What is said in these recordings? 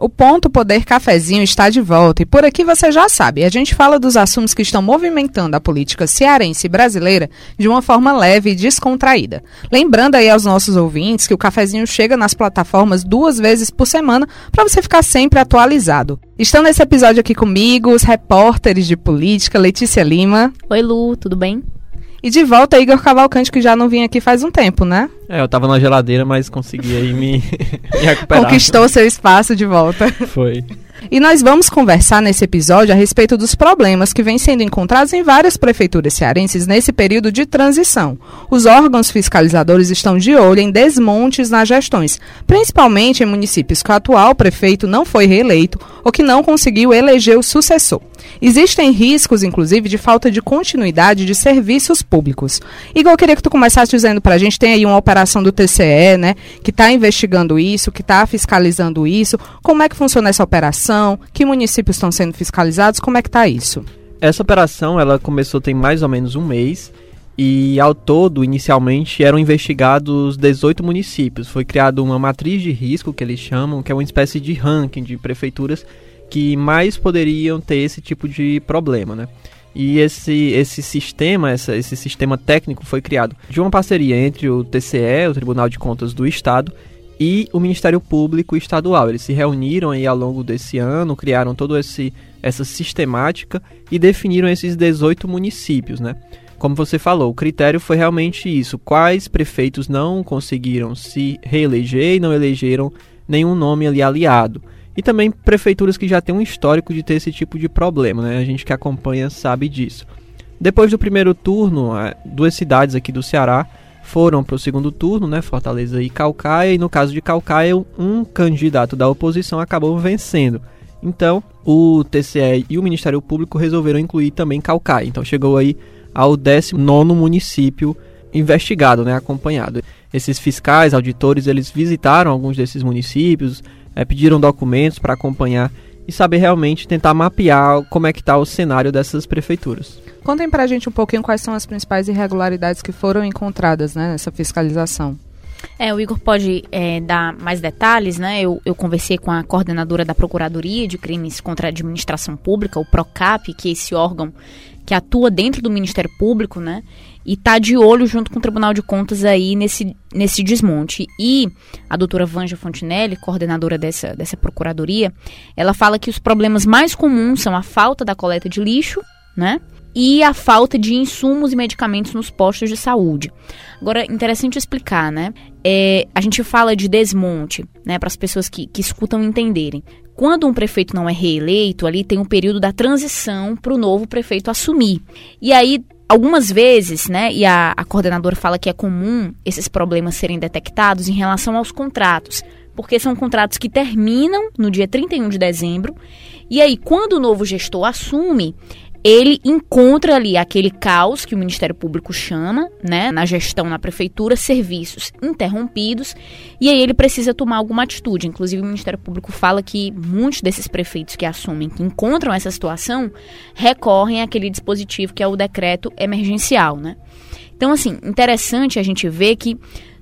O Ponto Poder Cafezinho está de volta e por aqui você já sabe, a gente fala dos assuntos que estão movimentando a política cearense e brasileira de uma forma leve e descontraída. Lembrando aí aos nossos ouvintes que o cafezinho chega nas plataformas duas vezes por semana para você ficar sempre atualizado. Estão nesse episódio aqui comigo os repórteres de política Letícia Lima. Oi Lu, tudo bem? E de volta Igor Cavalcante, que já não vinha aqui faz um tempo, né? É, eu tava na geladeira, mas consegui aí me, me recuperar. Conquistou seu espaço de volta. Foi. E nós vamos conversar nesse episódio a respeito dos problemas que vêm sendo encontrados em várias prefeituras cearenses nesse período de transição. Os órgãos fiscalizadores estão de olho em desmontes nas gestões, principalmente em municípios que o atual prefeito não foi reeleito ou que não conseguiu eleger o sucessor. Existem riscos, inclusive, de falta de continuidade de serviços públicos. Igor, eu queria que tu começasse dizendo para a gente, tem aí uma operação do TCE, né, que está investigando isso, que está fiscalizando isso. Como é que funciona essa operação? Que municípios estão sendo fiscalizados? Como é que está isso? Essa operação, ela começou tem mais ou menos um mês e ao todo, inicialmente, eram investigados 18 municípios. Foi criada uma matriz de risco, que eles chamam, que é uma espécie de ranking de prefeituras que mais poderiam ter esse tipo de problema, né? E esse, esse sistema, essa, esse sistema técnico foi criado de uma parceria entre o TCE, o Tribunal de Contas do Estado, e o Ministério Público Estadual. Eles se reuniram aí ao longo desse ano, criaram toda essa sistemática e definiram esses 18 municípios, né? Como você falou, o critério foi realmente isso: quais prefeitos não conseguiram se reeleger e não elegeram nenhum nome ali aliado. E também prefeituras que já têm um histórico de ter esse tipo de problema, né? A gente que acompanha sabe disso. Depois do primeiro turno, duas cidades aqui do Ceará foram para o segundo turno, né? Fortaleza e Calcaia. E no caso de Calcaia, um candidato da oposição acabou vencendo. Então, o TCE e o Ministério Público resolveram incluir também Calcaia. Então, chegou aí ao 19 município investigado, né, acompanhado. Esses fiscais, auditores, eles visitaram alguns desses municípios, é, pediram documentos para acompanhar e saber realmente tentar mapear como é que está o cenário dessas prefeituras. Contem para a gente um pouquinho quais são as principais irregularidades que foram encontradas né, nessa fiscalização. É, o Igor pode é, dar mais detalhes, né? Eu, eu conversei com a coordenadora da Procuradoria de Crimes contra a Administração Pública, o PROCAP, que é esse órgão que atua dentro do Ministério Público, né? E tá de olho junto com o Tribunal de Contas aí nesse, nesse desmonte. E a doutora Vanja Fontinelli, coordenadora dessa, dessa procuradoria, ela fala que os problemas mais comuns são a falta da coleta de lixo, né? E a falta de insumos e medicamentos nos postos de saúde. Agora, interessante explicar, né? É, a gente fala de desmonte, né? Para as pessoas que, que escutam entenderem. Quando um prefeito não é reeleito, ali tem um período da transição para o novo prefeito assumir. E aí, algumas vezes, né, e a, a coordenadora fala que é comum esses problemas serem detectados em relação aos contratos, porque são contratos que terminam no dia 31 de dezembro. E aí, quando o novo gestor assume, ele encontra ali aquele caos que o Ministério Público chama, né, na gestão na prefeitura, serviços interrompidos, e aí ele precisa tomar alguma atitude. Inclusive, o Ministério Público fala que muitos desses prefeitos que assumem, que encontram essa situação, recorrem àquele dispositivo que é o decreto emergencial, né? Então, assim, interessante a gente ver que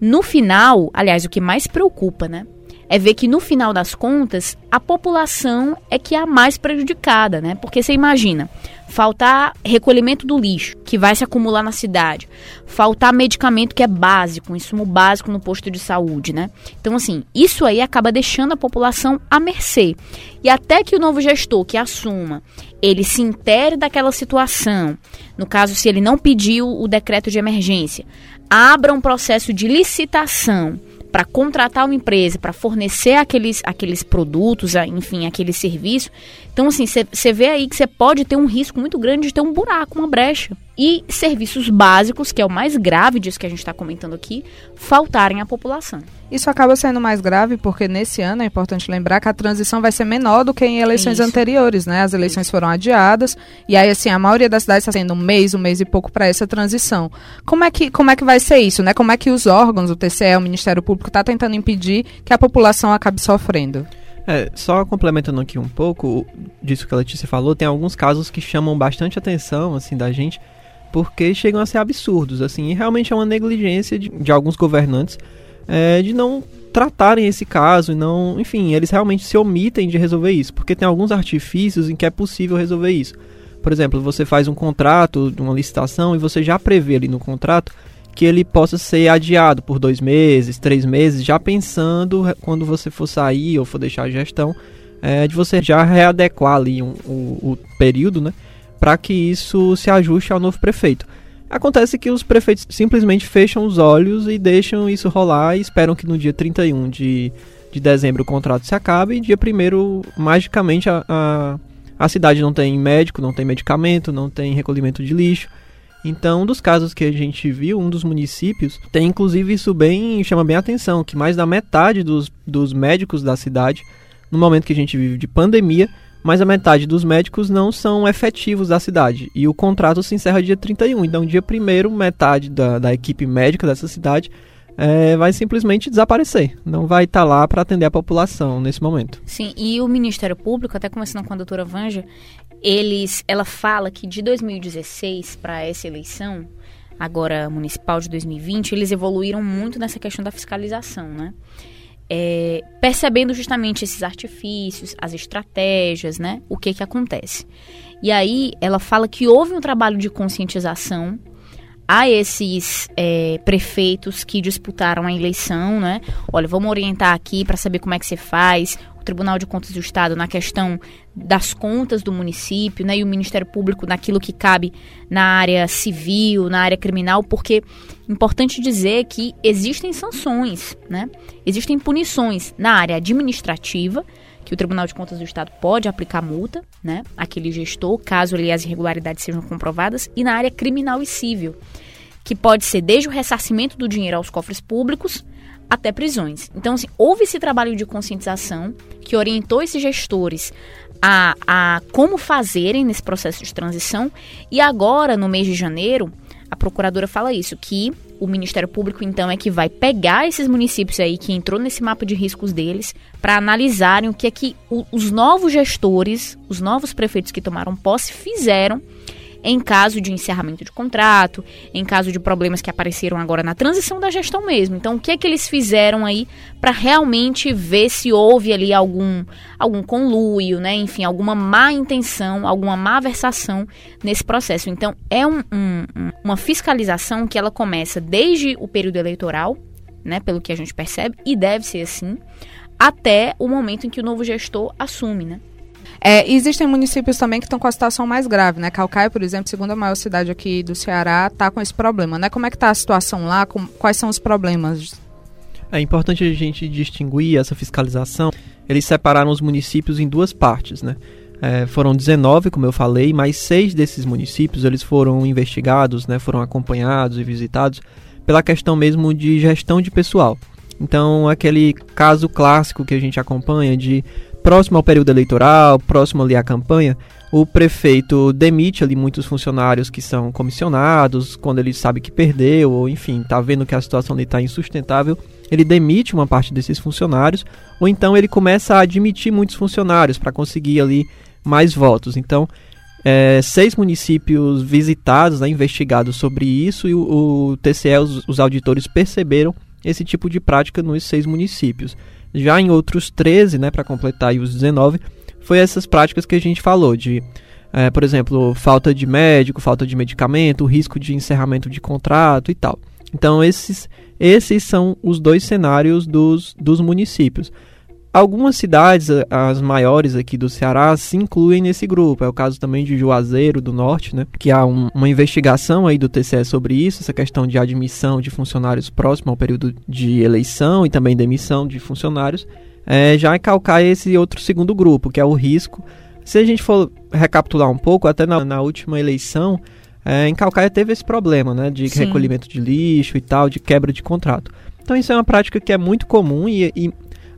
no final, aliás, o que mais preocupa, né? É ver que no final das contas a população é que é a mais prejudicada, né? Porque você imagina, faltar recolhimento do lixo, que vai se acumular na cidade, faltar medicamento que é básico, um insumo básico no posto de saúde, né? Então, assim, isso aí acaba deixando a população à mercê. E até que o novo gestor que assuma, ele se intere daquela situação, no caso, se ele não pediu o decreto de emergência, abra um processo de licitação para contratar uma empresa, para fornecer aqueles, aqueles produtos, enfim, aquele serviço. Então, assim, você vê aí que você pode ter um risco muito grande de ter um buraco, uma brecha. E serviços básicos, que é o mais grave disso que a gente está comentando aqui, faltarem à população. Isso acaba sendo mais grave porque nesse ano é importante lembrar que a transição vai ser menor do que em eleições Isso. anteriores, né? As eleições Isso. foram adiadas e aí assim a maioria das cidades está sendo um mês, um mês e pouco para essa transição. Como é que como é que vai ser isso, né? Como é que os órgãos, o TCE, o Ministério Público está tentando impedir que a população acabe sofrendo? É, só complementando aqui um pouco disso que a Letícia falou, tem alguns casos que chamam bastante atenção, assim, da gente, porque chegam a ser absurdos, assim, e realmente é uma negligência de, de alguns governantes é, de não tratarem esse caso e não, enfim, eles realmente se omitem de resolver isso, porque tem alguns artifícios em que é possível resolver isso. Por exemplo, você faz um contrato, uma licitação e você já prevê ali no contrato que ele possa ser adiado por dois meses, três meses, já pensando quando você for sair ou for deixar a gestão, é, de você já readequar ali um, o, o período, né, para que isso se ajuste ao novo prefeito. Acontece que os prefeitos simplesmente fecham os olhos e deixam isso rolar e esperam que no dia 31 de, de dezembro o contrato se acabe e dia 1 magicamente a, a, a cidade não tem médico, não tem medicamento, não tem recolhimento de lixo. Então, um dos casos que a gente viu, um dos municípios, tem inclusive isso bem, chama bem a atenção, que mais da metade dos, dos médicos da cidade, no momento que a gente vive de pandemia, mas a metade dos médicos não são efetivos da cidade. E o contrato se encerra dia 31. Então, dia 1 metade da, da equipe médica dessa cidade é, vai simplesmente desaparecer. Não vai estar tá lá para atender a população nesse momento. Sim, e o Ministério Público, até conversando com a doutora Vanja, eles, ela fala que de 2016 para essa eleição, agora municipal de 2020, eles evoluíram muito nessa questão da fiscalização, né? É, percebendo justamente esses artifícios, as estratégias, né? O que que acontece. E aí ela fala que houve um trabalho de conscientização a esses é, prefeitos que disputaram a eleição, né? Olha, vamos orientar aqui para saber como é que você faz, Tribunal de Contas do Estado na questão das contas do município, né, e o Ministério Público naquilo que cabe na área civil, na área criminal, porque importante dizer que existem sanções, né? Existem punições na área administrativa, que o Tribunal de Contas do Estado pode aplicar multa, né, àquele gestor, caso ali as irregularidades sejam comprovadas, e na área criminal e civil, que pode ser desde o ressarcimento do dinheiro aos cofres públicos até prisões. Então, assim, houve esse trabalho de conscientização que orientou esses gestores a, a como fazerem nesse processo de transição. E agora, no mês de janeiro, a procuradora fala isso, que o Ministério Público, então, é que vai pegar esses municípios aí que entrou nesse mapa de riscos deles para analisarem o que é que os novos gestores, os novos prefeitos que tomaram posse fizeram em caso de encerramento de contrato, em caso de problemas que apareceram agora na transição da gestão mesmo. Então, o que é que eles fizeram aí para realmente ver se houve ali algum algum conluio, né? Enfim, alguma má intenção, alguma má versação nesse processo. Então, é um, um, uma fiscalização que ela começa desde o período eleitoral, né? Pelo que a gente percebe, e deve ser assim, até o momento em que o novo gestor assume, né? É, existem municípios também que estão com a situação mais grave, né? Calcaia, por exemplo, segunda maior cidade aqui do Ceará, está com esse problema, né? Como é que está a situação lá? Com, quais são os problemas? É importante a gente distinguir essa fiscalização. Eles separaram os municípios em duas partes, né? É, foram 19, como eu falei, mas seis desses municípios eles foram investigados, né? Foram acompanhados e visitados pela questão mesmo de gestão de pessoal. Então, aquele caso clássico que a gente acompanha de próximo ao período eleitoral, próximo ali à campanha, o prefeito demite ali muitos funcionários que são comissionados, quando ele sabe que perdeu, ou enfim, está vendo que a situação ali está insustentável, ele demite uma parte desses funcionários, ou então ele começa a admitir muitos funcionários para conseguir ali mais votos. Então, é, seis municípios visitados, né, investigados sobre isso, e o, o TCE, os, os auditores perceberam esse tipo de prática nos seis municípios. Já em outros 13, né, para completar os 19, foi essas práticas que a gente falou, de, é, por exemplo, falta de médico, falta de medicamento, risco de encerramento de contrato e tal. Então, esses, esses são os dois cenários dos, dos municípios. Algumas cidades, as maiores aqui do Ceará, se incluem nesse grupo. É o caso também de Juazeiro do Norte, né? Que há um, uma investigação aí do TCE sobre isso, essa questão de admissão de funcionários próximo ao período de eleição e também demissão de funcionários. É, já calcar esse outro segundo grupo, que é o risco. Se a gente for recapitular um pouco, até na, na última eleição, é, em Calcaia teve esse problema, né? De Sim. recolhimento de lixo e tal, de quebra de contrato. Então isso é uma prática que é muito comum e, e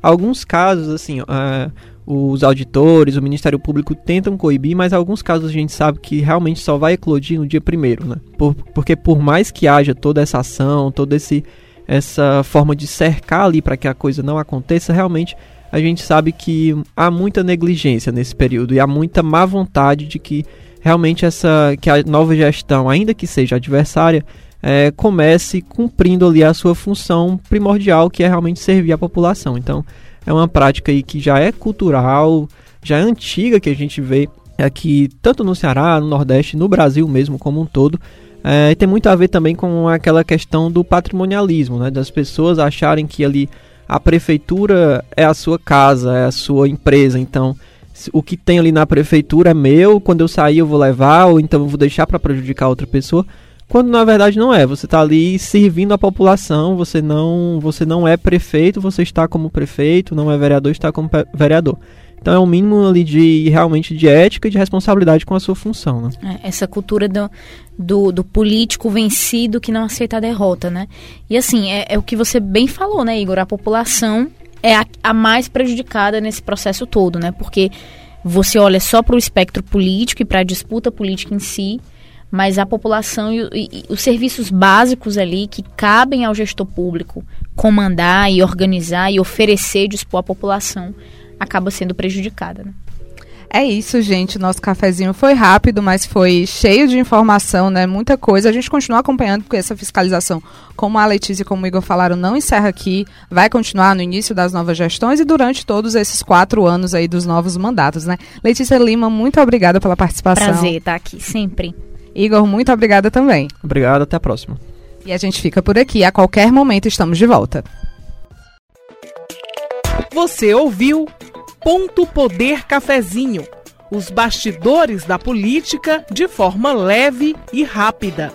Alguns casos, assim, uh, os auditores, o Ministério Público tentam coibir, mas alguns casos a gente sabe que realmente só vai eclodir no dia primeiro, né? Por, porque por mais que haja toda essa ação, toda esse, essa forma de cercar ali para que a coisa não aconteça, realmente a gente sabe que há muita negligência nesse período e há muita má vontade de que realmente essa que a nova gestão, ainda que seja adversária, é, comece cumprindo ali a sua função primordial, que é realmente servir a população. Então, é uma prática aí que já é cultural, já é antiga que a gente vê aqui tanto no Ceará, no Nordeste, no Brasil mesmo como um todo. É, e tem muito a ver também com aquela questão do patrimonialismo, né, das pessoas acharem que ali a prefeitura é a sua casa, é a sua empresa, então o que tem ali na prefeitura é meu, quando eu sair eu vou levar, ou então eu vou deixar para prejudicar outra pessoa, quando na verdade não é. Você está ali servindo a população, você não, você não é prefeito, você está como prefeito, não é vereador, está como vereador. Então é um mínimo ali de realmente de ética e de responsabilidade com a sua função. Né? É, essa cultura do, do, do, político vencido que não aceita a derrota, né? E assim, é, é o que você bem falou, né, Igor? A população é a, a mais prejudicada nesse processo todo, né? Porque você olha só para o espectro político e para a disputa política em si, mas a população e, e, e, os serviços básicos ali que cabem ao gestor público comandar e organizar e oferecer, dispor à população, acaba sendo prejudicada. Né? É isso, gente. Nosso cafezinho foi rápido, mas foi cheio de informação, né? Muita coisa. A gente continua acompanhando, porque essa fiscalização, como a Letícia e como o Igor falaram, não encerra aqui. Vai continuar no início das novas gestões e durante todos esses quatro anos aí dos novos mandatos, né? Letícia Lima, muito obrigada pela participação. Prazer estar aqui, sempre. Igor, muito obrigada também. Obrigado, até a próxima. E a gente fica por aqui. A qualquer momento estamos de volta. Você ouviu Ponto Poder Cafezinho. Os bastidores da política de forma leve e rápida.